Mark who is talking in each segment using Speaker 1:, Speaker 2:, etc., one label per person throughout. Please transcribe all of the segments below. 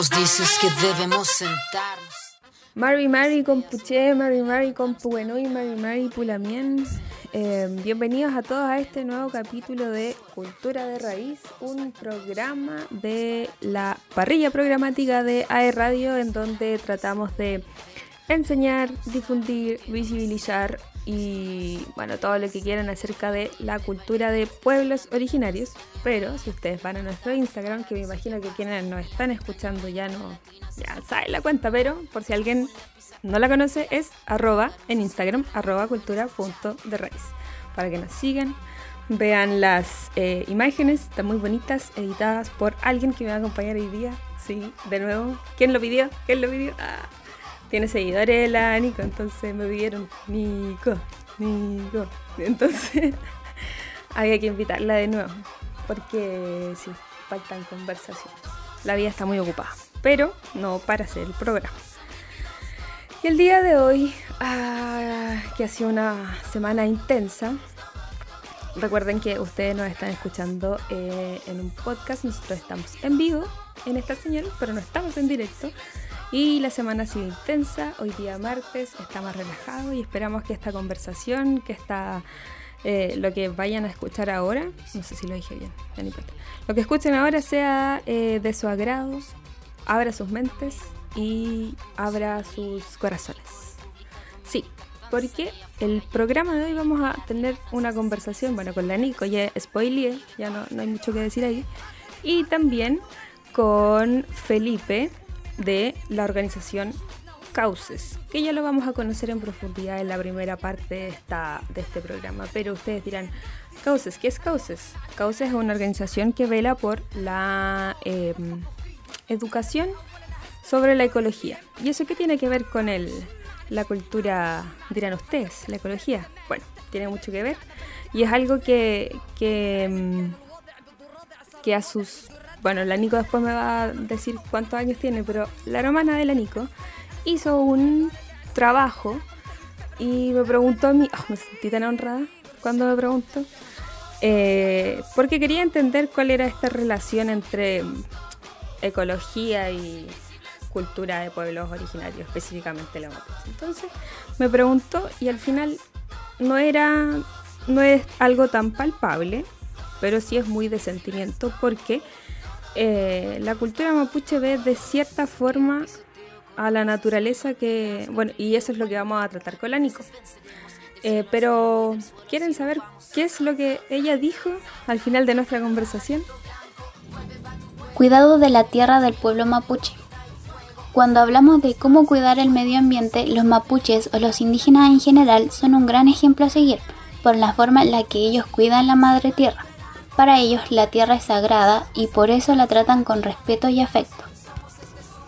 Speaker 1: nos dices que debemos sentarnos.
Speaker 2: Mari Mari con Puché, Mari Mari con Puenui, Mari Mari Pulamien. Eh, bienvenidos a todos a este nuevo capítulo de Cultura de Raíz, un programa de la parrilla programática de AE Radio en donde tratamos de enseñar, difundir, visibilizar y bueno, todo lo que quieran acerca de la cultura de pueblos originarios. Pero si ustedes van a nuestro Instagram, que me imagino que quienes nos están escuchando ya no ya saben la cuenta, pero por si alguien no la conoce, es arroba en Instagram, arroba cultura punto de raíz. Para que nos sigan, vean las eh, imágenes, están muy bonitas, editadas por alguien que me va a acompañar hoy día. Sí, de nuevo. ¿Quién lo pidió? ¿Quién lo pidió? Ah tiene seguidores la Nico, entonces me pidieron Nico, Nico. Entonces había que invitarla de nuevo, porque sí, faltan conversaciones. La vida está muy ocupada, pero no para hacer el programa. Y el día de hoy, ah, que ha sido una semana intensa, recuerden que ustedes nos están escuchando eh, en un podcast, nosotros estamos en vivo en esta señal, pero no estamos en directo. Y la semana ha sido intensa, hoy día martes está más relajado y esperamos que esta conversación, que está eh, lo que vayan a escuchar ahora, no sé si lo dije bien, ya ni importa, lo que escuchen ahora sea eh, de su agrado, abra sus mentes y abra sus corazones. Sí, porque el programa de hoy vamos a tener una conversación, bueno, con la Nico, ya ya no, no hay mucho que decir ahí, y también con Felipe, de la organización Cauces, que ya lo vamos a conocer en profundidad en la primera parte de, esta, de este programa. Pero ustedes dirán, Cauces, ¿qué es Cauces? Cauces es una organización que vela por la em, educación sobre la ecología. ¿Y eso qué tiene que ver con el, la cultura, dirán ustedes, la ecología? Bueno, tiene mucho que ver y es algo que, que, em, que a sus bueno, la Nico después me va a decir cuántos años tiene, pero la hermana de la Nico hizo un trabajo y me preguntó a mí, oh, me sentí tan honrada cuando me preguntó, eh, porque quería entender cuál era esta relación entre ecología y cultura de pueblos originarios, específicamente la mapuche. Entonces me preguntó y al final no era, no es algo tan palpable, pero sí es muy de sentimiento porque eh, la cultura mapuche ve de cierta forma a la naturaleza que, bueno, y eso es lo que vamos a tratar con la Nico. Eh, pero, ¿quieren saber qué es lo que ella dijo al final de nuestra conversación?
Speaker 3: Cuidado de la tierra del pueblo mapuche. Cuando hablamos de cómo cuidar el medio ambiente, los mapuches o los indígenas en general son un gran ejemplo a seguir por la forma en la que ellos cuidan la madre tierra. Para ellos la tierra es sagrada y por eso la tratan con respeto y afecto.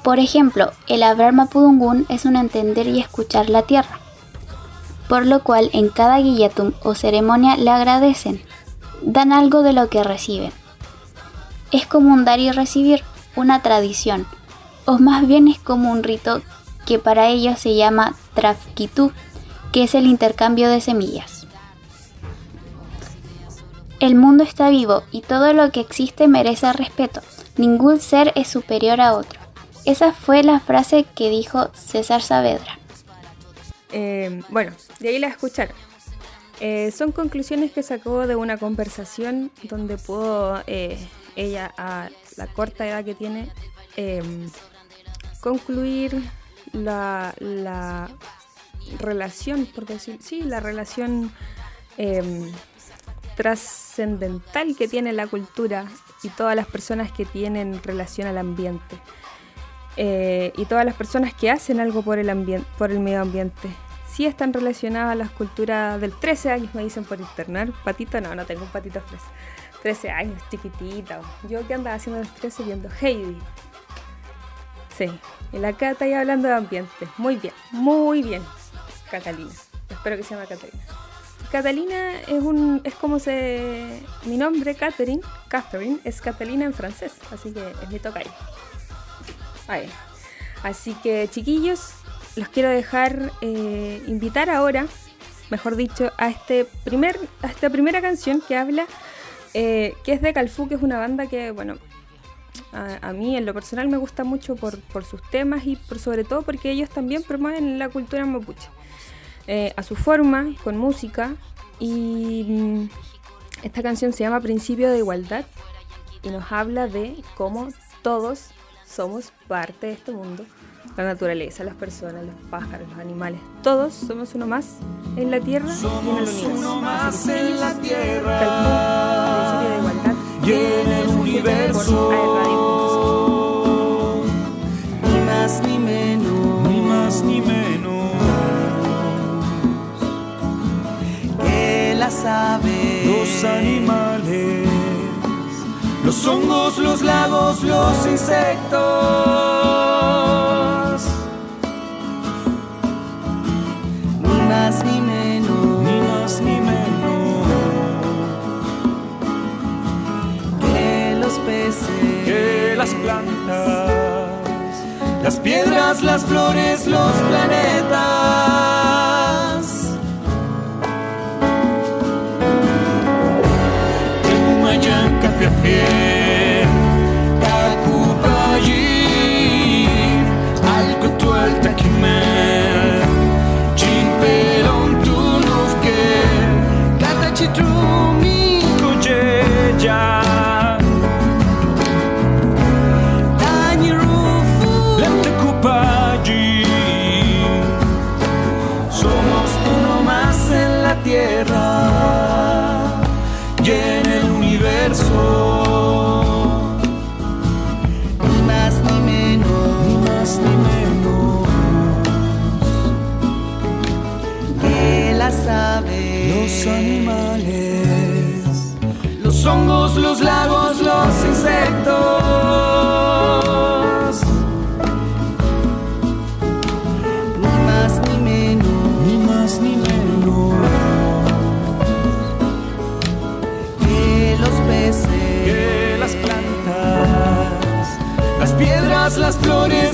Speaker 3: Por ejemplo, el hablar mapudungún es un entender y escuchar la tierra, por lo cual en cada guillatum o ceremonia le agradecen, dan algo de lo que reciben. Es como un dar y recibir, una tradición, o más bien es como un rito que para ellos se llama trafkitú, que es el intercambio de semillas. El mundo está vivo y todo lo que existe merece respeto. Ningún ser es superior a otro. Esa fue la frase que dijo César Saavedra.
Speaker 2: Eh, bueno, de ahí la escucharon. Eh, son conclusiones que sacó de una conversación donde pudo eh, ella, a la corta edad que tiene, concluir la, la, relación, por decir, sí, la relación trascendental que tiene la cultura y todas las personas que tienen relación al ambiente. Eh, y todas las personas que hacen algo por el, ambiente, por el medio ambiente. Si están relacionadas a las culturas del 13 años, me dicen por internet. Patito, no, no tengo un patito 13. 13 años, chiquitita. Yo que andaba haciendo los 13 viendo Heidi. Sí, y la Cata ahí hablando de ambiente. Muy bien, muy bien, Catalina. Espero que se llama Catalina. Catalina es un es como se mi nombre Catherine, Catherine es Catalina en francés, así que es mi tocayo. Ahí. Así que chiquillos, los quiero dejar eh, invitar ahora, mejor dicho, a este primer a esta primera canción que habla eh, que es de Calfú, que es una banda que bueno A, mí en lo personal me gusta mucho por, sus temas y por, sobre todo porque ellos también promueven la cultura mapuche. Eh, a su forma, con música. Y mm, esta canción se llama Principio de Igualdad y nos habla de cómo todos somos parte de este mundo. La naturaleza, las personas, los pájaros, los animales. Todos somos uno más en la tierra y en el universo.
Speaker 4: Uno más en la tierra. Principio de igualdad. Y en el universo. Ni más ni menos. Ni más ni menos. Las aves. Los animales los hongos, los lagos, los insectos. Ni más ni menos, ni más ni menos que los peces, que las plantas, las piedras, las flores, los planetas. here.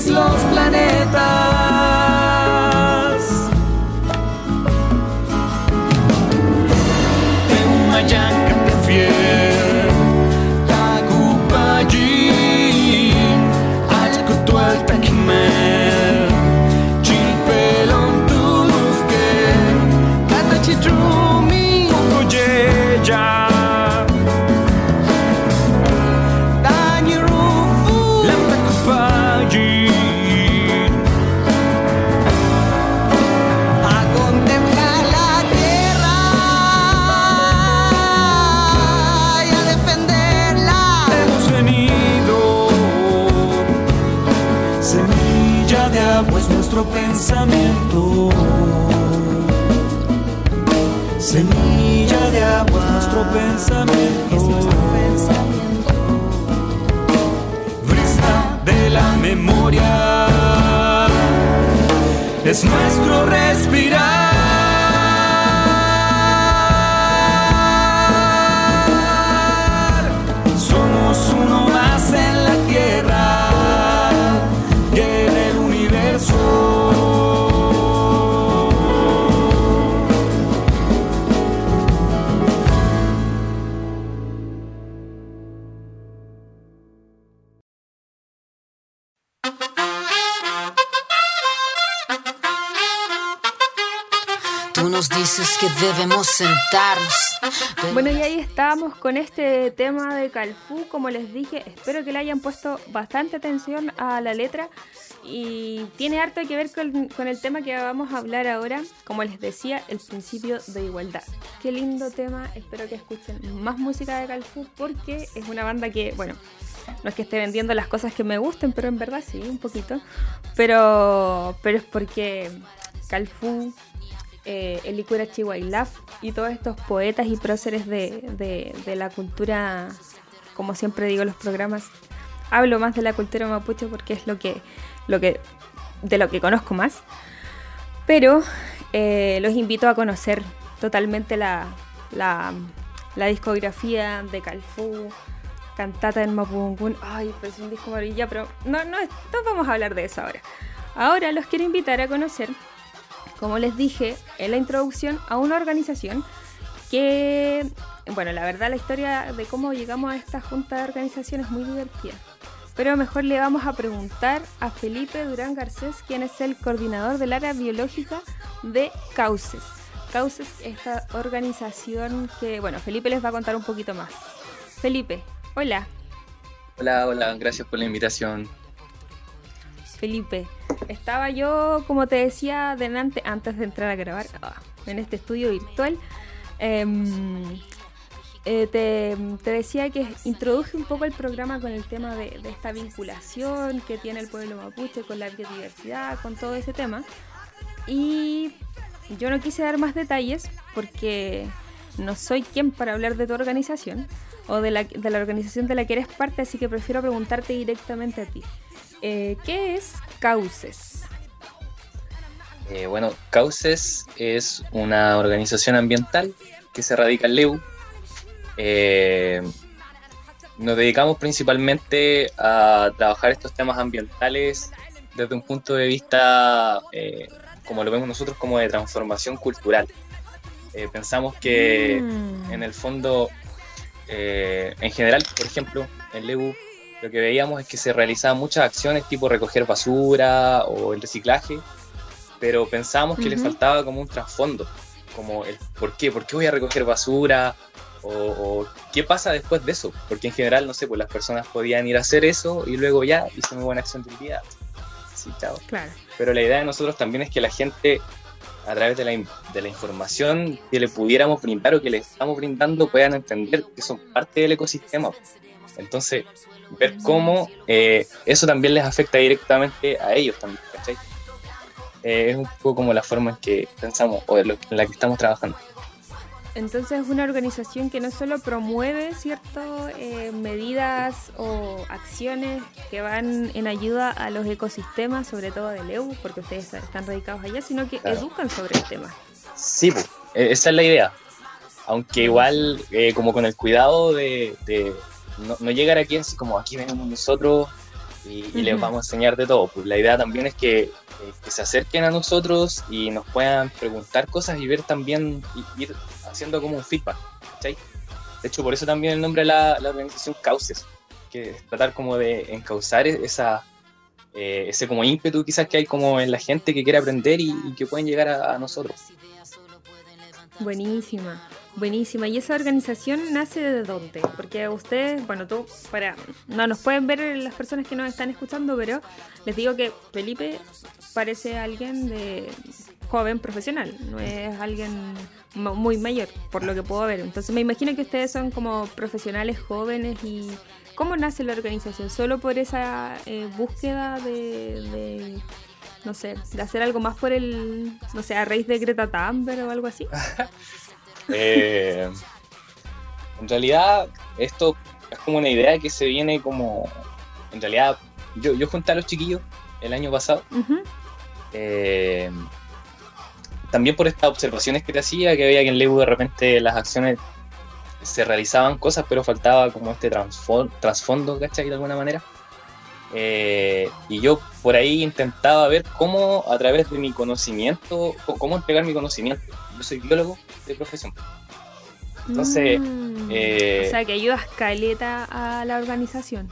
Speaker 4: Los planetas.
Speaker 1: Que debemos sentarnos.
Speaker 2: Bueno, y ahí estábamos con este tema de Calfú. Como les dije, espero que le hayan puesto bastante atención a la letra. Y tiene harto que ver con, el tema que vamos a hablar ahora. Como les decía, el principio de igualdad. Qué lindo tema. Espero que escuchen más música de Calfú porque es una banda que, bueno, no es que esté vendiendo las cosas que me gusten, pero en verdad sí, un poquito. Pero, pero es porque Calfú eh, Elikura Chihuailaf y todos estos poetas y próceres de, la cultura, como siempre digo en los programas, hablo más de la cultura mapuche porque es lo que, lo que, de lo que conozco más. Pero eh, los invito a conocer totalmente la, la, discografía de Calfú, Cantata en Mapungun. Ay, pero es un disco maravilla, pero no, no, no vamos a hablar de eso ahora. Ahora los quiero invitar a conocer como les dije en la introducción, a una organización que, bueno, la verdad la historia de cómo llegamos a esta junta de organización es muy divertida. pero mejor le vamos a preguntar a Felipe Durán Garcés, quien es el coordinador del área biológica de Cauces. Cauces, esta organización que, bueno, Felipe les va a contar un poquito más. Felipe, hola.
Speaker 5: Hola, hola, gracias por la invitación.
Speaker 2: Felipe, estaba yo, como te decía delante, antes de entrar a grabar ah, en este estudio virtual, em, eh, te, decía que introduje un poco el programa con el tema de, esta vinculación que tiene el pueblo mapuche con la biodiversidad, con todo ese tema. Y yo no quise dar más detalles porque no soy quien para hablar de tu organización o de la, de la organización de la que eres parte, así que prefiero preguntarte directamente a ti. Eh, ¿Qué es Cauces?
Speaker 5: Eh, bueno, Cauces es una organización ambiental que se radica en Leu. Eh, nos dedicamos principalmente a trabajar estos temas ambientales desde un punto de vista, como lo vemos nosotros, como de transformación cultural. pensamos que mm. en el fondo, en general, por ejemplo, en Leu lo que veíamos es que se realizaban muchas acciones tipo recoger basura o el reciclaje, pero pensábamos que le faltaba como un trasfondo, como el por qué, por qué voy a recoger basura o, qué pasa después de eso, porque en general, no sé, pues las personas podían ir a hacer eso y luego ya hice una buena acción del día. Sí, chao.
Speaker 2: Claro.
Speaker 5: Pero la idea de nosotros también es que la gente a través de la, de la información que le pudiéramos brindar o que le estamos brindando puedan entender que son parte del ecosistema. Entonces, ver cómo eh, eso también les afecta directamente a ellos también, ¿cachai? Eh, es un poco como la forma en que pensamos o en, la que estamos trabajando.
Speaker 2: Entonces es una organización que no solo promueve ciertas eh, medidas o acciones que van en ayuda a los ecosistemas, sobre todo del EU, porque ustedes están radicados allá, sino que educan sobre el tema.
Speaker 5: Sí, pues, esa es la idea. Aunque igual, como con el cuidado de, no, llegar aquí así como aquí venimos nosotros y, les vamos a enseñar de todo. Pues la idea también es que, se acerquen a nosotros y nos puedan preguntar cosas y ver también, y, ir haciendo como un feedback. De hecho, por eso también el nombre de la, organización Cauces, que es tratar como de encauzar esa, eh, ese como ímpetu quizás que hay como en la gente que quiere aprender y, que pueden llegar a nosotros.
Speaker 2: Buenísima. Buenísima. ¿Y esa organización nace de dónde? Porque ustedes, bueno, tú, para, no nos pueden ver las personas que nos están escuchando, pero les digo que Felipe parece alguien de joven profesional, no es alguien muy mayor, por lo que puedo ver. Entonces me imagino que ustedes son como profesionales jóvenes y ¿cómo nace la organización? ¿Solo por esa eh, búsqueda de, no sé, de hacer algo más por el, no sé, a raíz de Greta Thunberg o algo así?
Speaker 5: Eh, en realidad, esto es como una idea que se viene como. En realidad, yo, yo junté a los chiquillos el año pasado. Eh, también por estas observaciones que te hacía, que veía que en Lego de repente las acciones se realizaban cosas, pero faltaba como este trasfondo, ¿cachai? De alguna manera. Eh, y yo por ahí intentaba ver cómo a través de mi conocimiento, cómo entregar mi conocimiento. Yo soy biólogo de profesión. Entonces...
Speaker 2: Mm. Eh, o sea, que ayudas caleta a la organización.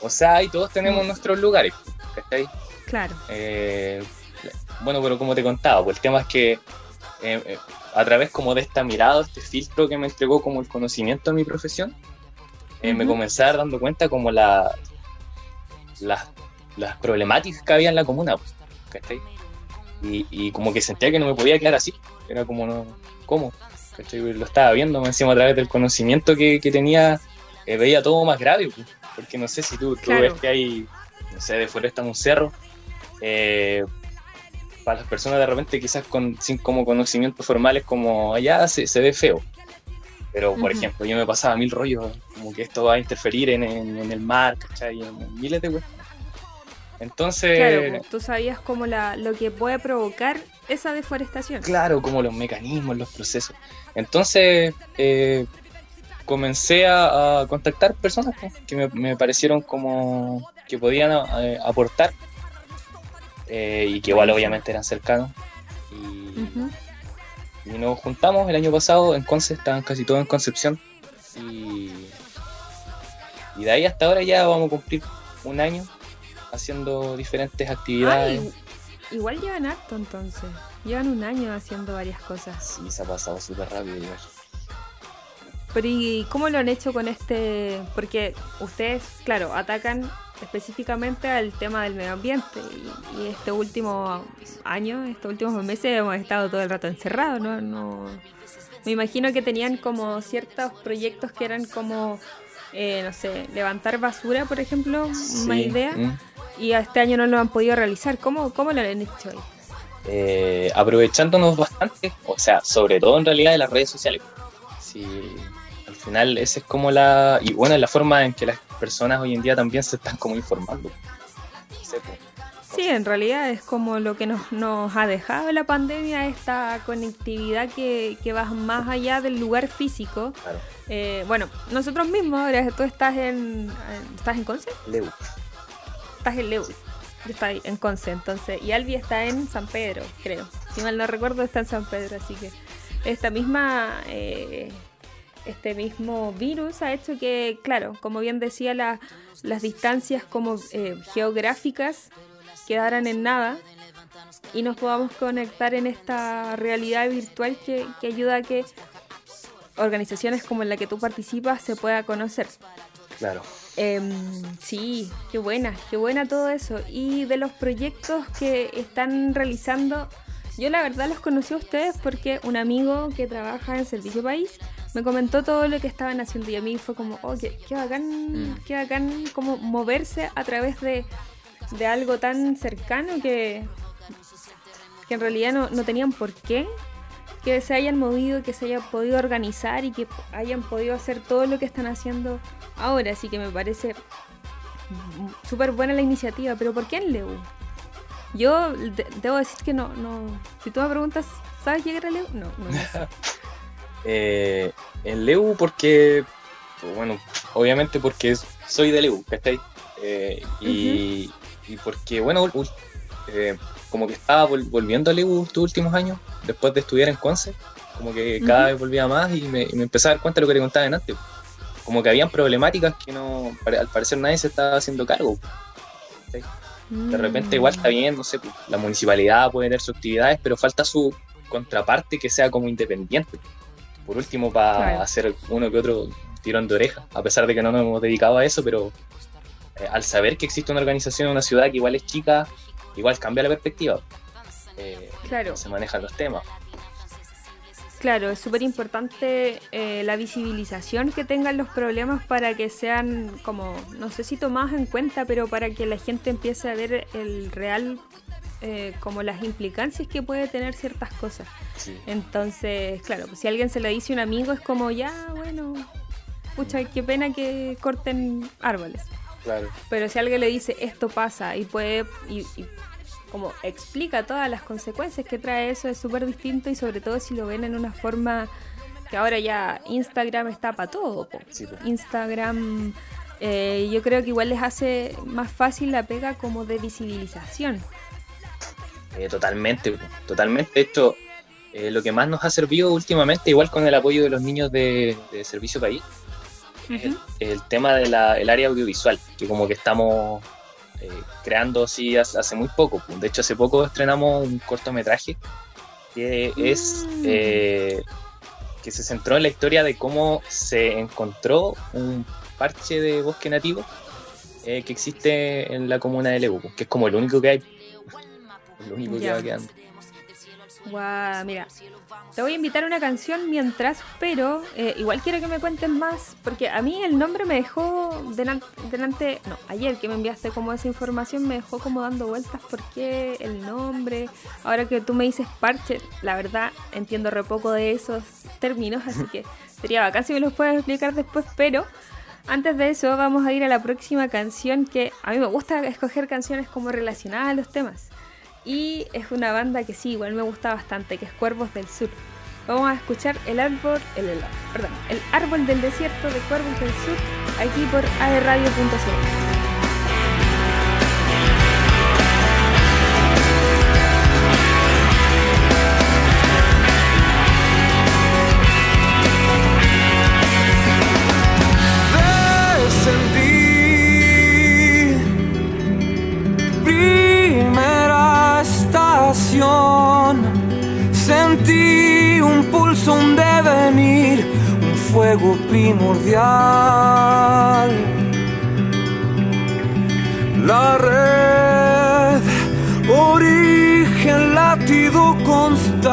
Speaker 5: O sea, y todos tenemos mm. nuestros lugares, ¿cachai?
Speaker 2: Claro.
Speaker 5: Eh, bueno, pero como te contaba, pues el tema es que a través como de esta mirada, este filtro que me entregó como el conocimiento de mi profesión, me comencé a dar dando cuenta como la, las, las problemáticas que había en la comuna, Y, y, como que sentía que no me podía quedar así, era como, no, ¿cómo? Lo estaba viendo encima a través del conocimiento que, tenía, eh, veía todo más grave, porque no sé si tú, ves que hay, no sé, deforestan un cerro, eh, para las personas de repente quizás con, sin como conocimientos formales como allá se, se ve feo. Pero, por ejemplo, yo me pasaba mil rollos, como que esto va a interferir en, el mar, ¿cachai? En, miles de cuestiones. Entonces...
Speaker 2: Claro, pues, tú sabías como la, lo que puede provocar esa deforestación.
Speaker 5: Claro, como los mecanismos, los procesos. Entonces, eh, comencé a, contactar personas pues, que me, parecieron como que podían eh, aportar eh, y que igual obviamente eran cercanos. Y, y nos juntamos el año pasado en Conce, estaban casi todos en Concepción. Y, y de ahí hasta ahora ya vamos a cumplir un año haciendo diferentes actividades.
Speaker 2: igual llevan harto entonces. Llevan un año haciendo varias cosas.
Speaker 5: Sí, se ha pasado súper rápido igual.
Speaker 2: Pero ¿y cómo lo han hecho con este? Porque ustedes, claro, atacan específicamente al tema del medio ambiente y, este último año, estos últimos meses hemos estado todo el rato encerrados, ¿no? no me imagino que tenían como ciertos proyectos que eran como, eh, no sé, levantar basura, por ejemplo, una idea, mm. y este año no lo han podido realizar. ¿Cómo, cómo lo han hecho ahí?
Speaker 5: Eh, aprovechándonos bastante, o sea, sobre todo en realidad de las redes sociales. Sí, final esa es como la... Y bueno, es la forma en que las personas hoy en día también se están como informando.
Speaker 2: Sí, en realidad es como lo que nos, nos ha dejado la pandemia, esta conectividad que, que va más allá del lugar físico. Eh, bueno, nosotros mismos, ahora tú estás en... ¿Estás en Conce?
Speaker 5: Leu.
Speaker 2: Estás en Leu. Yo estoy en Conce, entonces. Y Albi está en San Pedro, creo. Si mal no recuerdo, está en San Pedro, así que esta misma... Eh, este mismo virus ha hecho que, claro, como bien decía, las distancias como eh, geográficas quedaran en nada y nos podamos conectar en esta realidad virtual que, ayuda a que organizaciones como en la que tú participas se pueda conocer.
Speaker 5: Claro.
Speaker 2: Em, sí, qué buena, qué buena todo eso. Y de los proyectos que están realizando, yo la verdad los conocí a ustedes porque un amigo que trabaja en Servicio País me comentó todo lo que estaban haciendo y a mí fue como, oh, qué, qué bacán, mm. qué bacán como moverse a través de de algo tan cercano que, que en realidad no, no tenían por qué que se hayan movido, que se hayan podido organizar y que hayan podido hacer todo lo que están haciendo ahora. Así que me parece súper buena la iniciativa. Pero ¿por qué en Leu? Yo debo decir que no, no. Si tú me preguntas, ¿sabes llegar a Leu? No, no, sé.
Speaker 5: eh, en Leu porque, bueno, obviamente porque soy de Leu, ¿cachai? Eh, y, y porque, bueno, eh, como que estaba volviendo a Lebu estos últimos años, después de estudiar en Conce, como que cada vez volvía más y me, me empecé a dar cuenta de lo que le contaba antes. Como que habían problemáticas que no, al parecer nadie se estaba haciendo cargo. De repente igual está bien, no sé, pues, la municipalidad puede tener sus actividades, pero falta su contraparte que sea como independiente. Por último, para hacer uno que otro tirón de oreja, a pesar de que no nos hemos dedicado a eso, pero eh, al saber que existe una organización en una ciudad que igual es chica, igual cambia la perspectiva. Eh, claro. Se manejan los temas.
Speaker 2: Claro, es súper importante eh, la visibilización que tengan los problemas para que sean como, no sé si tomados en cuenta, pero para que la gente empiece a ver el real, como las implicancias que puede tener ciertas cosas. Entonces, claro, pues si alguien se le dice a un amigo es como, ya, bueno, pucha, qué pena que corten árboles. Pero si alguien le dice esto pasa y puede y, como explica todas las consecuencias que trae eso es súper distinto y sobre todo si lo ven en una forma que ahora ya Instagram está para todo. Instagram eh, yo creo que igual les hace más fácil la pega como de visibilización.
Speaker 5: Eh, totalmente, totalmente. De hecho, eh, lo que más nos ha servido últimamente, igual con el apoyo de los niños de, de Servicio País, el, tema del área audiovisual, que como que estamos eh, creando así hace, muy poco. Pues. De hecho, hace poco estrenamos un cortometraje que es mm. eh, que se centró en la historia de cómo se encontró un parche de bosque nativo eh, que existe en la comuna de Lebu, que es como el único que hay, el único que va quedando.
Speaker 2: Guau, mira, te voy a invitar a una canción mientras, pero eh, igual quiero que me cuentes más, porque a mí el nombre me dejó delante, no, ayer que me enviaste como esa información me dejó como dando vueltas por qué el nombre. Ahora que tú me dices parche, la verdad entiendo re poco de esos términos, así que sería bacán si me los puedes explicar después, pero antes de eso vamos a ir a la próxima canción que a mí me gusta escoger canciones como relacionadas a los temas. Y es una banda que sí, igual me gusta bastante, que es Cuervos del Sur. Vamos a escuchar el árbol, el, perdón, el árbol del desierto de Cuervos del Sur aquí por aerradio.cl.
Speaker 4: un devenir, un fuego primordial. La red, origen, latido constante.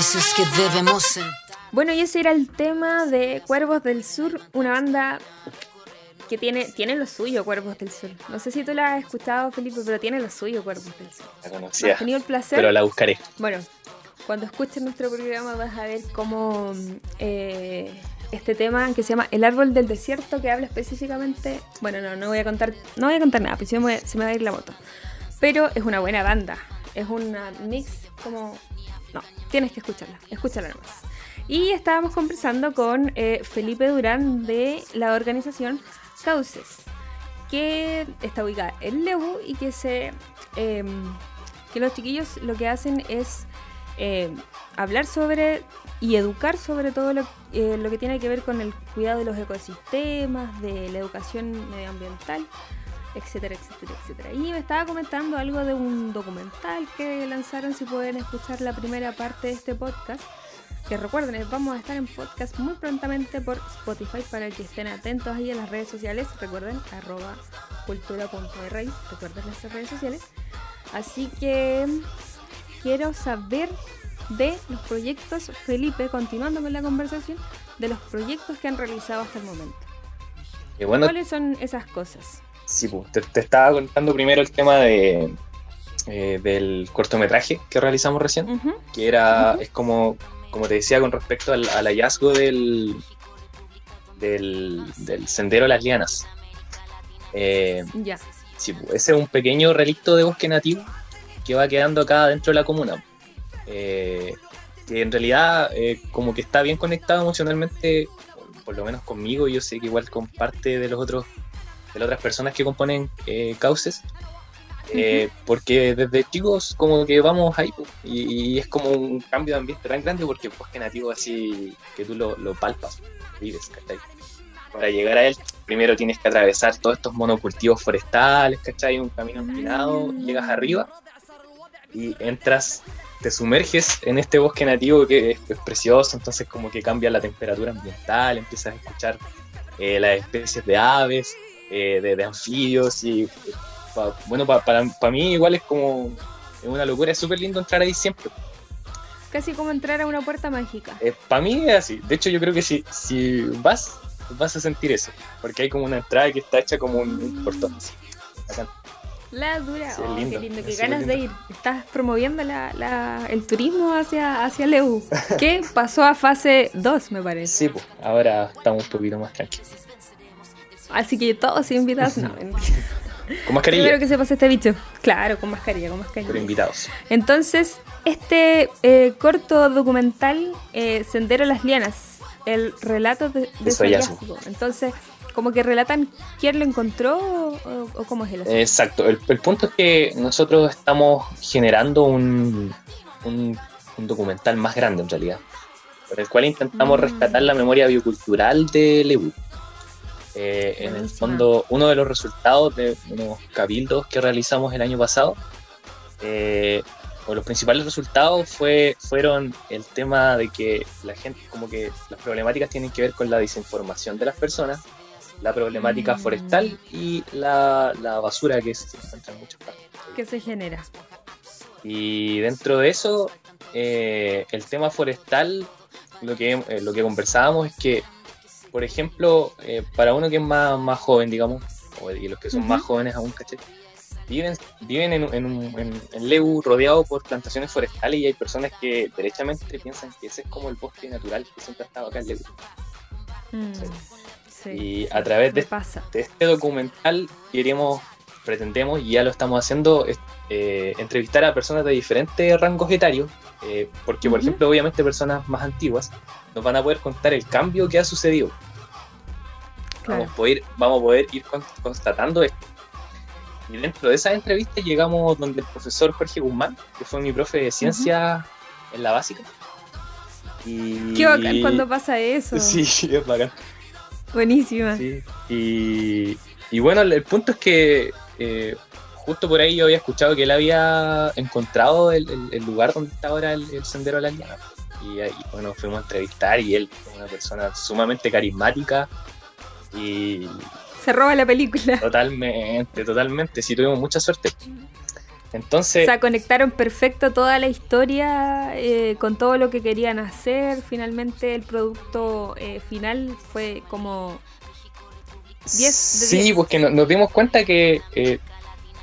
Speaker 4: Que
Speaker 1: debemos sentar.
Speaker 2: Bueno, y ese era el tema de Cuervos del Sur, una banda que tiene, tiene lo suyo, Cuervos del Sur. No sé si tú la has escuchado, Felipe, pero tiene lo suyo, Cuervos del Sur.
Speaker 5: La
Speaker 2: ¿No
Speaker 5: conocía,
Speaker 2: has tenido el placer?
Speaker 5: pero la buscaré.
Speaker 2: Bueno, cuando escuches nuestro programa vas a ver cómo eh, este tema que se llama El árbol del desierto, que habla específicamente. Bueno, no, no voy a contar, no voy a contar nada, pues se me, se me va a ir la moto. Pero es una buena banda. Es una mix como. No, tienes que escucharla. Escúchala nomás. Y estábamos conversando con eh, Felipe Durán de la organización Cauces, que está ubicada en Lebu y que se. eh, que los chiquillos lo que hacen es eh, hablar sobre y educar sobre todo lo, eh, lo que tiene que ver con el cuidado de los ecosistemas, de la educación medioambiental etcétera, etcétera, etcétera. Y me estaba comentando algo de un documental que lanzaron, si pueden escuchar la primera parte de este podcast. Que recuerden, vamos a estar en podcast muy prontamente por Spotify para que estén atentos ahí en las redes sociales. Recuerden, arroba cultura.raíz, recuerden nuestras redes sociales. Así que quiero saber de los proyectos, Felipe, continuando con la conversación, de los proyectos que han realizado hasta el momento.
Speaker 5: Y bueno,
Speaker 2: ¿Cuáles son esas cosas?
Speaker 5: Sí, pues, te, te estaba contando primero el tema de, eh, del cortometraje que realizamos recién, que era, es como, como te decía con respecto al, al hallazgo del, del, del sendero Las Lianas. Eh,
Speaker 2: Ya.
Speaker 5: Sí, pues, ese es un pequeño relicto de bosque nativo que va quedando acá dentro de la comuna. Eh, que en realidad eh, como que está bien conectado emocionalmente, por lo menos conmigo, yo sé que igual con parte de los otros, de las otras personas que componen eh, Cauces, eh, porque desde chicos como que vamos ahí pues, y, y es como un cambio de ambiente tan grande porque el bosque nativo así que tú lo, lo palpas, vives, ¿cachai? Para llegar a él primero tienes que atravesar todos estos monocultivos forestales, ¿cachai? Un camino empinado, llegas arriba y entras, te sumerges en este bosque nativo que es, es precioso, entonces como que cambia la temperatura ambiental, empiezas a escuchar eh, las especies de aves, eh, de, de anfibios y eh, pa- bueno, pa- para, para mí igual es como es una locura, es súper lindo entrar ahí siempre.
Speaker 2: Casi como entrar a una puerta mágica.
Speaker 5: para mí es así, de hecho yo creo que si, si vas, vas a sentir eso, porque hay como una entrada que está hecha como un, un portón. así. Bacán.
Speaker 2: La dura.
Speaker 5: Sí,
Speaker 2: Oh,
Speaker 5: lindo,
Speaker 2: qué lindo, qué ganas de
Speaker 5: lindo.
Speaker 2: ir. Estás promoviendo la, la- el turismo hacia, hacia Leu. que pasó a fase 2, me parece.
Speaker 5: Sí, pues ahora estamos un poquito más tranquilos.
Speaker 2: Así que todos invitados. No.
Speaker 5: Con mascarilla,
Speaker 2: Primero que se pase este bicho. Claro, con mascarilla, con mascarilla.
Speaker 5: pero invitados.
Speaker 2: Entonces, este eh, corto documental, eh, Sendero Las Lianas, el relato de, de
Speaker 5: su hallazgo.
Speaker 2: Entonces, como que relatan quién lo encontró o, o cómo es el asunto.
Speaker 5: Exacto, el, el punto es que nosotros estamos generando un, un, un documental más grande en realidad, con el cual intentamos
Speaker 2: Mm.
Speaker 5: rescatar la memoria biocultural de Lebu. Eh, en el fondo, uno de los resultados de unos cabildos que realizamos el año pasado, eh, o los principales resultados fue, fueron el tema de que la gente, como que las problemáticas tienen que ver con la desinformación de las personas, la problemática
Speaker 2: Mm.
Speaker 5: forestal y la, la basura que se encuentra en muchas partes.
Speaker 2: ¿Qué se genera?
Speaker 5: Y dentro de eso, eh, el tema forestal, lo que, eh, lo que conversábamos es que, por ejemplo, eh, para uno que es más, más joven, digamos, o- y los que son más jóvenes aún, ¿cachai? Viven, viven en, en, un- en, en Leu rodeado por plantaciones forestales y hay personas que derechamente piensan que ese es como el bosque natural que siempre ha estado acá en Leu.
Speaker 2: Mm,
Speaker 5: Sí.
Speaker 2: sí,
Speaker 5: Y a través de
Speaker 2: pasa.
Speaker 5: de este documental queremos, pretendemos, y ya lo estamos haciendo, eh, entrevistar a personas de diferentes rangos etarios, eh, porque por ejemplo, obviamente personas más antiguas nos van a poder contar el cambio que ha sucedido.
Speaker 2: Claro.
Speaker 5: Vamos, a poder, vamos a poder ir con- constatando esto. Y dentro de esas entrevistas llegamos donde el profesor Jorge Guzmán, que fue mi profe de ciencia en la básica. Y...
Speaker 2: Qué bacán cuando pasa eso.
Speaker 5: Sí, es bacán.
Speaker 2: Buenísima.
Speaker 5: Sí, y, y bueno, el, el punto es que eh, justo por ahí yo había escuchado que él había encontrado el, el- el lugar donde está ahora el, el sendero de la Liana. Y ahí, bueno, fuimos a entrevistar y él es una persona sumamente carismática y
Speaker 2: Se roba la película.
Speaker 5: totalmente, totalmente, sí tuvimos mucha suerte.
Speaker 2: O
Speaker 5: Entonces,
Speaker 2: sea, conectaron perfecto toda la historia eh, con todo lo que querían hacer. Finalmente el producto eh, final fue como 10 de
Speaker 5: sí,
Speaker 2: 10.
Speaker 5: que no- nos dimos cuenta que eh,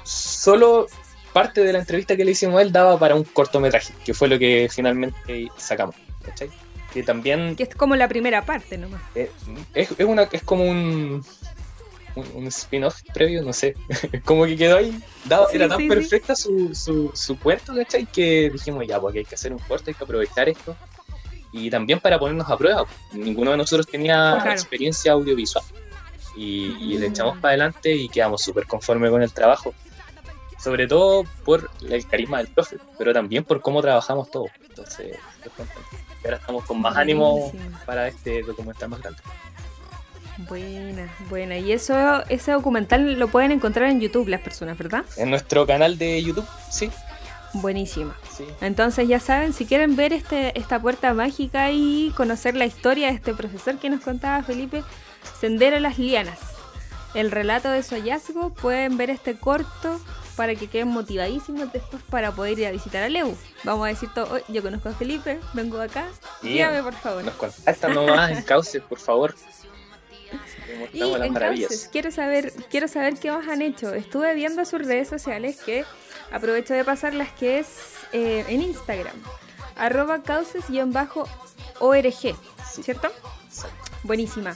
Speaker 5: solo parte de la entrevista que le hicimos a él daba para un cortometraje, que fue lo que finalmente sacamos. ¿cachai? Que también
Speaker 2: que es como la primera parte nomás.
Speaker 5: eh, es, es una, es como un, un, un spin-off previo, no sé. como que quedó ahí, daba-
Speaker 2: Sí,
Speaker 5: era tan
Speaker 2: sí, sí.
Speaker 5: perfecta su, su, su cuento, ¿cachai? Que dijimos, ya, porque hay que hacer un corto, hay que aprovechar esto. Y también para ponernos a prueba. Ninguno de nosotros tenía
Speaker 2: Claro.
Speaker 5: experiencia audiovisual. Y, y le echamos para adelante y quedamos súper conformes con el trabajo. Sobre todo por el carisma del profe, pero también por cómo trabajamos todos. Entonces, ahora estamos con más ánimo para este documental más grande.
Speaker 2: Buena, buena. Y eso, ese documental lo pueden encontrar en YouTube las personas, ¿verdad?
Speaker 5: En nuestro canal de YouTube, sí.
Speaker 2: Buenísima.
Speaker 5: sí.
Speaker 2: Entonces ya saben, si quieren ver este, esta puerta mágica y conocer la historia de este profesor que nos contaba Felipe, Sendero las Lianas, el relato de su hallazgo, pueden ver este corto para que queden motivadísimos después para poder ir a visitar a Leu. Vamos a decir todo, "Oye, yo conozco a Felipe, vengo de acá, guíame por favor.
Speaker 5: Nos contactan nomás en Cauces, por favor.
Speaker 2: Y
Speaker 5: las
Speaker 2: entonces, quiero saber, quiero saber qué más han hecho. Estuve viendo sus redes sociales que aprovecho de pasarlas que es eh, en Instagram. Arroba cauces-org, ¿cierto? Buenísima.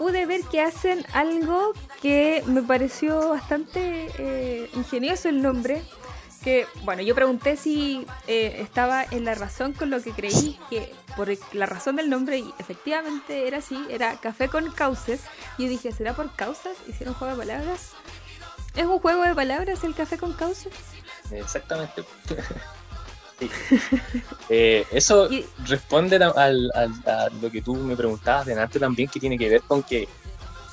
Speaker 2: Pude ver que hacen algo que me pareció bastante eh, ingenioso el nombre. Que, bueno, yo pregunté si eh, estaba en la razón con lo que creí, que por la razón del nombre, y efectivamente era así, era café con cauces. Yo dije, ¿será por causas? ¿Hicieron juego de palabras? ¿Es un juego de palabras el café con cauces?
Speaker 5: Exactamente. Sí. Eh, eso
Speaker 2: Y-
Speaker 5: responde a, lo que tú me preguntabas delante también, que tiene que ver con que,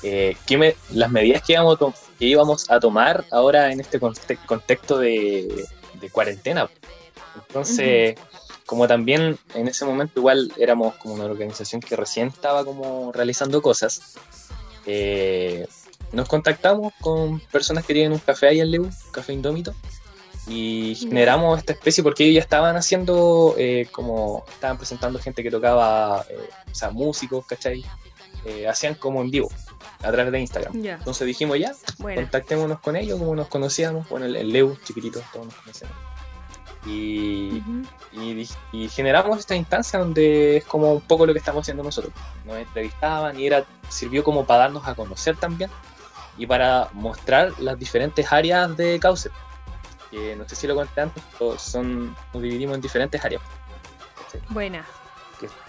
Speaker 5: eh, que me- las medidas que íbamos, que íbamos a tomar ahora en este conte- contexto de, de cuarentena. Entonces, como también en ese momento igual éramos como una organización que recién estaba como realizando cosas, eh, nos contactamos con personas que tienen un café ahí en Leu, un café indómito, y generamos esta especie porque ellos ya estaban haciendo eh, como estaban presentando gente que tocaba eh, o sea músicos ¿cachai? Eh, hacían como en vivo a través de Instagram
Speaker 2: Ya,
Speaker 5: entonces dijimos ya
Speaker 2: bueno.
Speaker 5: contactémonos con ellos como nos conocíamos bueno el, el Leu chiquitito todos nos conocemos y,
Speaker 2: Ujú.
Speaker 5: y, di- y generamos esta instancia donde es como un poco lo que estamos haciendo nosotros nos entrevistaban y era sirvió como para darnos a conocer también y para mostrar las diferentes áreas de Cauce que no sé si lo conté antes, pero son, nos dividimos en diferentes áreas. ¿cachai?
Speaker 2: Buena.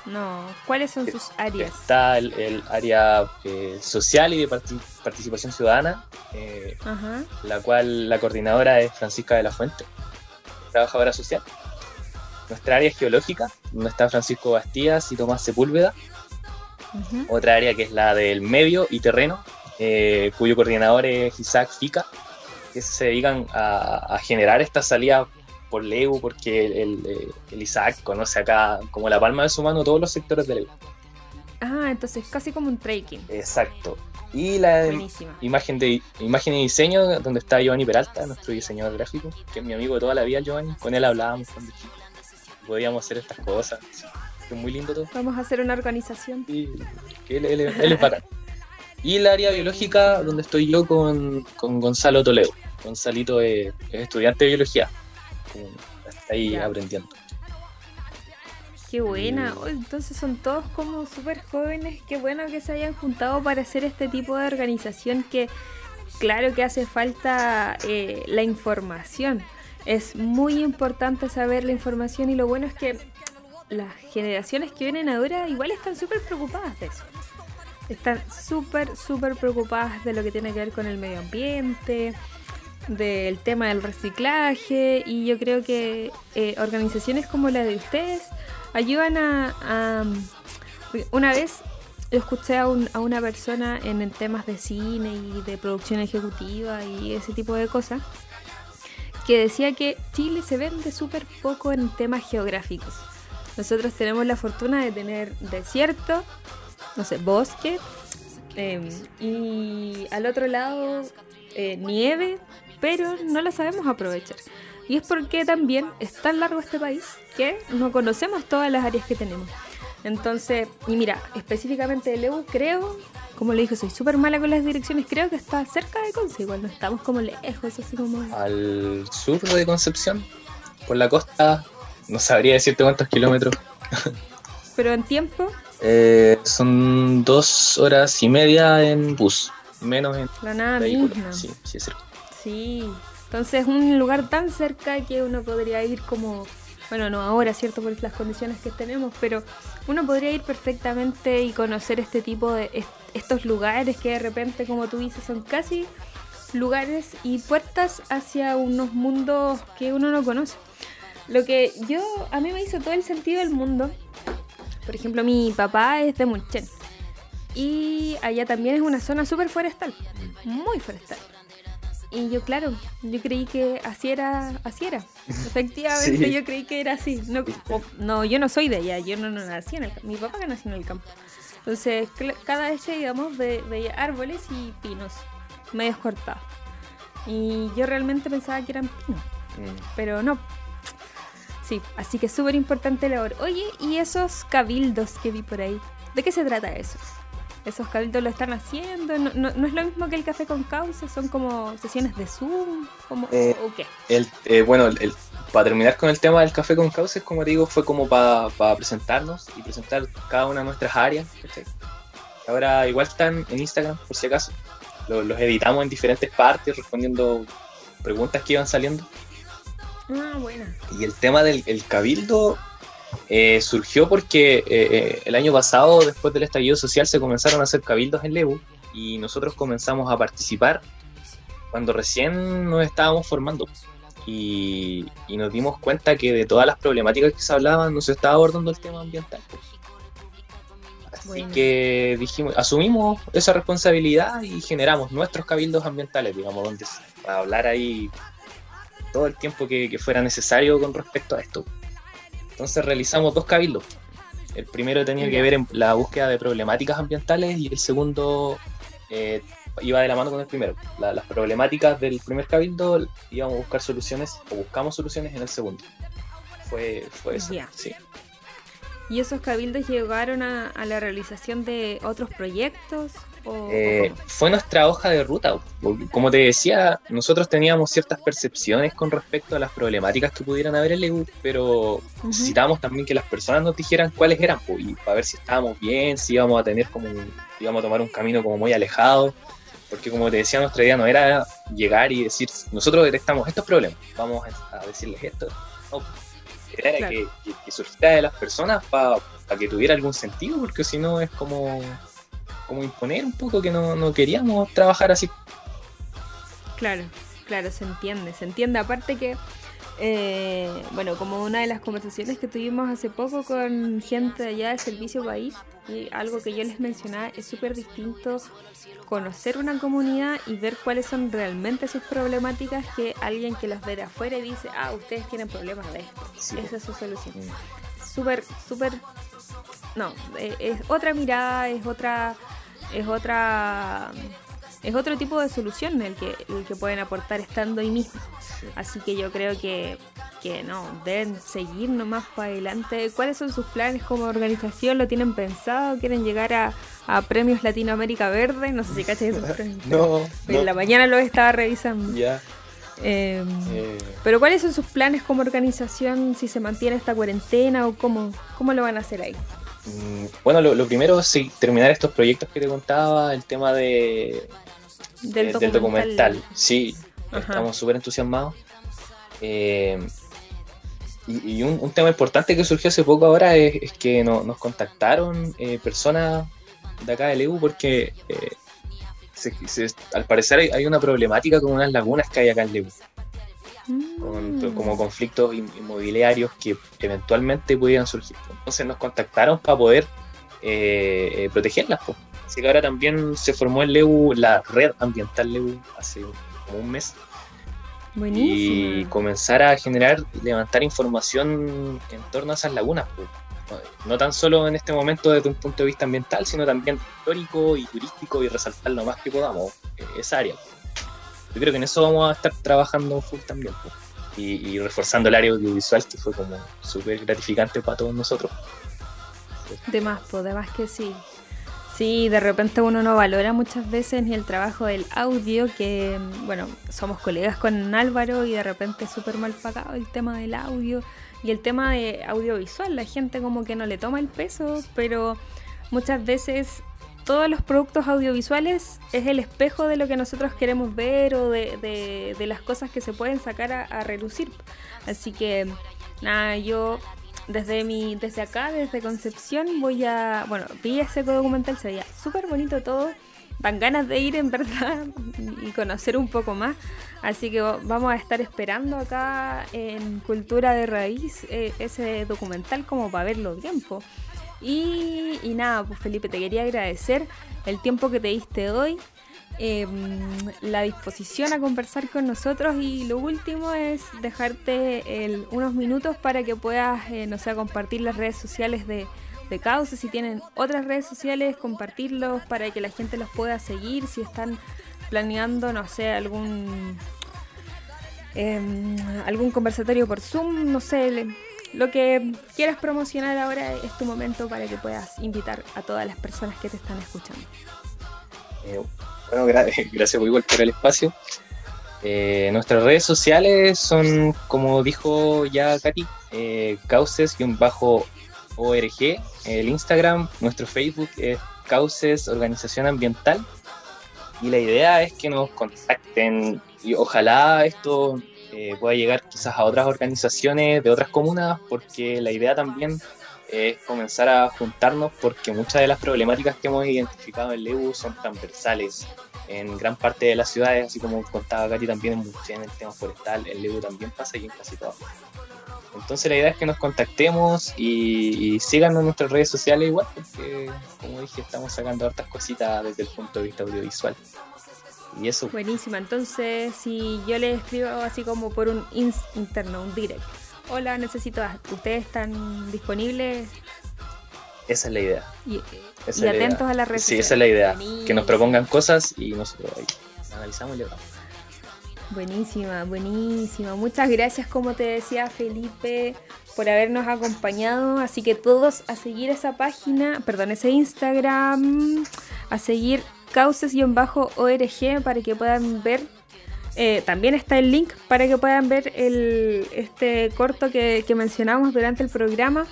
Speaker 2: No, ¿cuáles son sus áreas?
Speaker 5: Está el, el área eh, social y de parti- participación ciudadana, eh,
Speaker 2: Ajá.
Speaker 5: la cual la coordinadora es Francisca de la Fuente, trabajadora social. Nuestra área es geológica, donde está Francisco Bastías y Tomás Sepúlveda. Otra área que es la del medio y terreno, eh, cuyo coordinador es Isaac Fica, que se dedican a, a generar esta salida por Leu, porque el, el- el Isaac conoce acá como la palma de su mano todos los sectores de Leu.
Speaker 2: Ah, entonces casi como un trekking.
Speaker 5: Exacto. Y la
Speaker 2: Buenísima.
Speaker 5: imagen, de, imagen y diseño, donde está Giovanni Peralta, nuestro diseñador gráfico, que es mi amigo de toda la vida, Giovanni. Con él hablábamos cuando. Podíamos hacer estas cosas. Es muy lindo todo.
Speaker 2: Vamos a hacer una organización.
Speaker 5: Que él, él- él es bacán. Y el área biológica, donde estoy yo con, con Gonzalo Toledo. Gonzalito es, es estudiante de biología. Está ahí
Speaker 2: Ya.
Speaker 5: aprendiendo.
Speaker 2: Qué buena. Oh, entonces son todos como súper jóvenes. Qué bueno que se hayan juntado para hacer este tipo de organización que claro que hace falta eh, la información. Es muy importante saber la información y lo bueno es que las generaciones que vienen ahora igual están súper preocupadas de eso. Están súper, súper preocupadas de lo que tiene que ver con el medio ambiente, del tema del reciclaje y yo creo que eh, organizaciones como la de ustedes ayudan a, una vez yo escuché a, un- a una persona en, temas de cine y de producción ejecutiva y ese tipo de cosas que decía que Chile se vende súper poco en temas geográficos. Nosotros tenemos la fortuna de tener desierto, no sé, bosque eh, y al otro lado eh, nieve, pero no la sabemos aprovechar. Y es porque también es tan largo este país que no conocemos todas las áreas que tenemos. Entonces, y mira, específicamente de Leu, creo, como le dije, soy súper mala con las direcciones, creo que está cerca de Conce, igual no estamos como lejos, así como...
Speaker 5: Al sur de Concepción, por la costa, no sabría decirte cuántos kilómetros.
Speaker 2: Pero en tiempo,
Speaker 5: Eh, son dos horas y media en bus, menos en
Speaker 2: la nada
Speaker 5: vehículo.
Speaker 2: misma.
Speaker 5: Sí, sí, es cierto.
Speaker 2: Sí, entonces es un lugar tan cerca que uno podría ir como, bueno, no ahora, ¿cierto? Por las condiciones que tenemos, pero uno podría ir perfectamente y conocer este tipo de, est- estos lugares que de repente, como tú dices, son casi lugares y puertas hacia unos mundos que uno no conoce. Lo que yo, a mí me hizo todo el sentido del mundo. Por ejemplo, mi papá es de Mulchen. Y allá también es una zona súper forestal, muy forestal. Y yo, claro, yo creí que así era, así era. Efectivamente, yo creí que era así. No, no, yo no soy de allá, yo no, nací en el campo. Mi papá nació en el campo. Entonces, cada vez digamos, veía árboles y pinos, medios cortados. Y yo realmente pensaba que eran pinos, mm. pero no. Sí, así que súper importante labor. Oye, ¿y esos cabildos que vi por ahí? ¿De qué se trata eso? Esos cabildos lo están haciendo. No, no, es lo mismo que el café con cauce, son como sesiones de Zoom, como,
Speaker 5: eh,
Speaker 2: ¿o qué?
Speaker 5: El, eh, bueno, el, para terminar con el tema del café con cauce, como digo, fue como para presentarnos y presentar cada una de nuestras áreas. Ahora igual están en Instagram, por si acaso. Los, editamos en diferentes partes, respondiendo preguntas que iban saliendo.
Speaker 2: Ah, bueno.
Speaker 5: Y el tema del cabildo, eh, surgió porque eh, eh, el año pasado, después del estallido social, se comenzaron a hacer cabildos en Lebu y nosotros comenzamos a participar cuando recién nos estábamos formando. Y, nos dimos cuenta que de todas las problemáticas que se hablaban no se estaba abordando el tema ambiental. Así que dijimos, asumimos esa responsabilidad y generamos nuestros cabildos ambientales, digamos, donde para hablar ahí todo el tiempo que fuera necesario con respecto a esto. Entonces realizamos dos cabildos. El primero tenía que ver en la búsqueda de problemáticas ambientales y el segundo eh, iba de la mano con el primero. las problemáticas del primer cabildo íbamos a buscar soluciones o buscamos soluciones en el segundo. Fue, fue eso. Sí.
Speaker 2: ¿Y esos cabildos llegaron a, la realización de otros proyectos?
Speaker 5: Eh, fue nuestra hoja de ruta. Como te decía, nosotros teníamos ciertas percepciones con respecto a las problemáticas que pudieran haber en EU, pero necesitábamos también que las personas nos dijeran cuáles eran, y para ver si estábamos bien, si íbamos a tener como, íbamos a tomar un camino como muy alejado, porque como te decía, nuestra idea no era llegar y decir, nosotros detectamos estos problemas, vamos a decirles esto. No, era que, que, surgiera de las personas para que tuviera algún sentido, porque si no es como como imponer un poco que no, queríamos trabajar así.
Speaker 2: Claro, claro, se entiende, se entiende. Aparte que, eh, bueno, como una de las conversaciones que tuvimos hace poco con gente allá de Servicio País, y algo que yo les mencionaba, es súper distinto conocer una comunidad y ver cuáles son realmente sus problemáticas que alguien que las ve de afuera y dice, ah, ustedes tienen problemas de esto. Esa es su solución. Súper, súper... No, eh, es otra mirada, es otra es otra es otro tipo de solución el que, el que pueden aportar estando ahí mismo. Así que yo creo que, que no, deben seguir nomás para adelante. ¿Cuáles son sus planes como organización? ¿Lo tienen pensado? ¿Quieren llegar a, a premios Latinoamérica Verde? No sé si cachas esos premios.
Speaker 5: no,
Speaker 2: En la mañana lo estaba revisando.
Speaker 5: Ya.
Speaker 2: Em, eh. Pero ¿cuáles son sus planes como organización si se mantiene esta cuarentena o cómo, cómo lo van a hacer ahí?
Speaker 5: Mm, bueno, lo, primero es terminar estos proyectos que te contaba, el tema de, del, documental. Sí, estamos súper entusiasmados. Eh, y, un, tema importante que surgió hace poco ahora es, que nos contactaron eh, personas de acá del EU porque eh, al parecer hay, hay, una problemática con unas lagunas que hay acá en Leu como conflictos inmobiliarios que eventualmente pudieran surgir. Entonces nos contactaron para poder eh, eh, protegerlas. Así que ahora también se formó el LEU, la red ambiental LEU, hace como un mes. Y comenzar a generar, levantar información en torno a esas lagunas. No tan solo en este momento desde un punto de vista ambiental, sino también histórico y turístico y resaltar lo más que podamos eh, esa área yo creo que en eso vamos a estar trabajando full también. Y, reforzando el área audiovisual, que fue como súper gratificante para todos nosotros.
Speaker 2: De más, pues, de más que sí. Sí, de repente uno no valora muchas veces ni el trabajo del audio, que bueno, somos colegas con Álvaro y de repente es súper mal pagado el tema del audio y el tema de audiovisual. La gente como que no le toma el peso, pero muchas veces todos los productos audiovisuales es el espejo de lo que nosotros queremos ver o de, las cosas que se pueden sacar a, relucir. Así que nada, yo desde mi, desde acá, desde Concepción, voy a. Bueno, vi ese documental, se veía súper bonito todo. Dan ganas de ir en verdad y conocer un poco más. Así que vamos a estar esperando acá en Cultura de Raíz eh, ese documental como para verlo tiempo. Y, y nada, pues Felipe, te quería agradecer el tiempo que te diste hoy, em, la disposición a conversar con nosotros y lo último es dejarte el- unos minutos para que puedas, eh, no sé, compartir las redes sociales de, de Cauce, si tienen otras redes sociales, compartirlos para que la gente los pueda seguir, si están planeando, no sé, algún em, algún conversatorio por Zoom, no sé, lo que quieras promocionar ahora es tu momento para que puedas invitar a todas las personas que te están escuchando.
Speaker 5: Eh, bueno, gra- gracias igual por el espacio. Eh, nuestras redes sociales son, como dijo ya Katy, eh, cauces-org. El Instagram, nuestro Facebook es Cauces Organización Ambiental. Y la idea es que nos contacten y ojalá esto eh, pueda llegar quizás a otras organizaciones de otras comunas, porque la idea también es comenzar a juntarnos porque muchas de las problemáticas que hemos identificado en LEU son transversales en gran parte de las ciudades, así como contaba Katy también en el tema forestal, en LEU también pasa y en casi todas. Entonces la idea es que nos contactemos y, y síganos en nuestras redes sociales igual, porque como dije, estamos sacando hartas cositas desde el punto de vista audiovisual. Y eso,
Speaker 2: Buenísima, entonces si yo les escribo así como por un interno, un direct. Hola, necesito, ¿ustedes están disponibles
Speaker 5: esa es la idea.
Speaker 2: y,
Speaker 5: la idea.
Speaker 2: atentos a las redes
Speaker 5: Sí, esa es la idea. Que nos propongan cosas y nosotros ahí analizamos y le damos.
Speaker 2: Buenísima, buenísima. Muchas gracias, como te decía Felipe, por habernos acompañado. Así que todos a seguir esa página, perdón, ese Instagram, a seguir cauces-org para que puedan ver. eh, también está el link para que puedan ver el, este corto que, mencionamos durante el programa.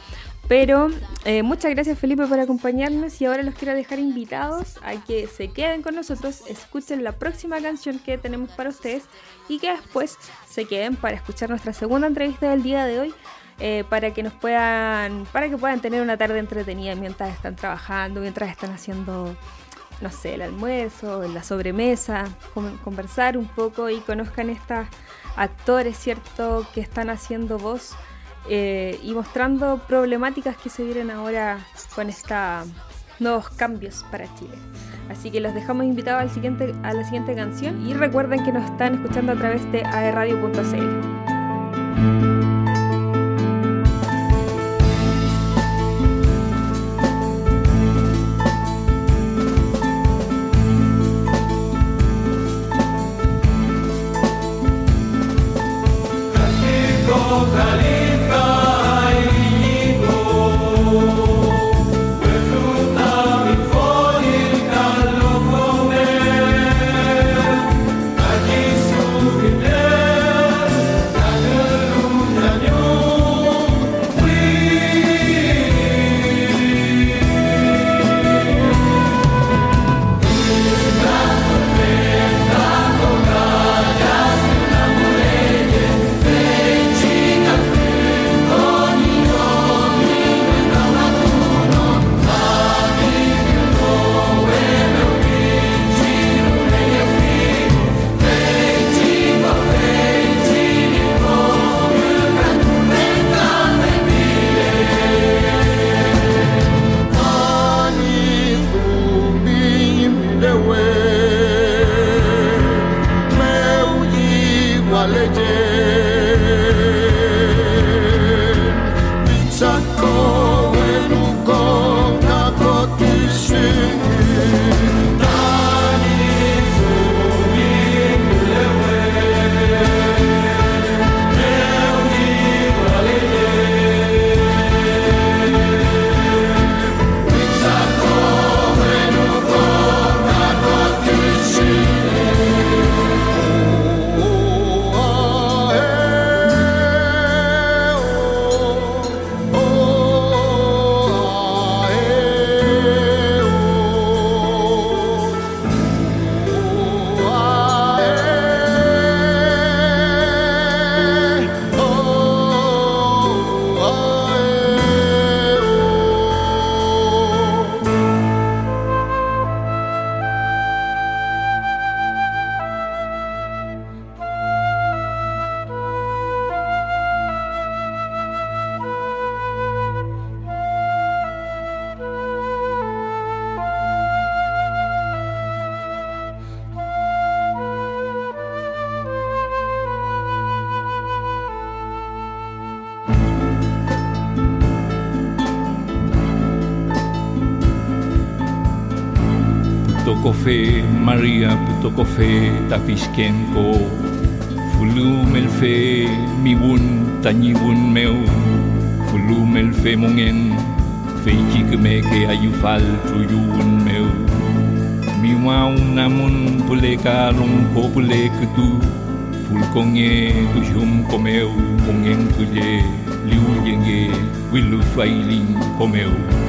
Speaker 2: Pero eh, muchas gracias Felipe por acompañarnos y ahora los quiero dejar invitados a que se queden con nosotros, escuchen la próxima canción que tenemos para ustedes y que después se queden para escuchar nuestra segunda entrevista del día de hoy eh, para que nos puedan, para que puedan tener una tarde entretenida mientras están trabajando, mientras están haciendo, no sé, el almuerzo, la sobremesa, con- conversar un poco y conozcan estos actores, ¿cierto?, que están haciendo voz eh, y mostrando problemáticas que se vienen ahora con estos nuevos cambios para Chile. Así que los dejamos invitados al siguiente, a la siguiente canción y recuerden que nos están escuchando a través de aerradio.cl.
Speaker 4: Su
Speaker 6: το κοφέ τα φυσκένκο Φουλούμελ φε μιγούν τα νίγουν μεού Φουλούμελ φε μογέν φεϊκίκ με και αϊουφάλ του γιούν μεού Μιουάουν ναμούν που λέ καλόν κο που λέ κτού
Speaker 4: Φουλκόγε του γιούμ κομέου κογέν του λέ Λιούλγεγε βιλου φαϊλίν κομέου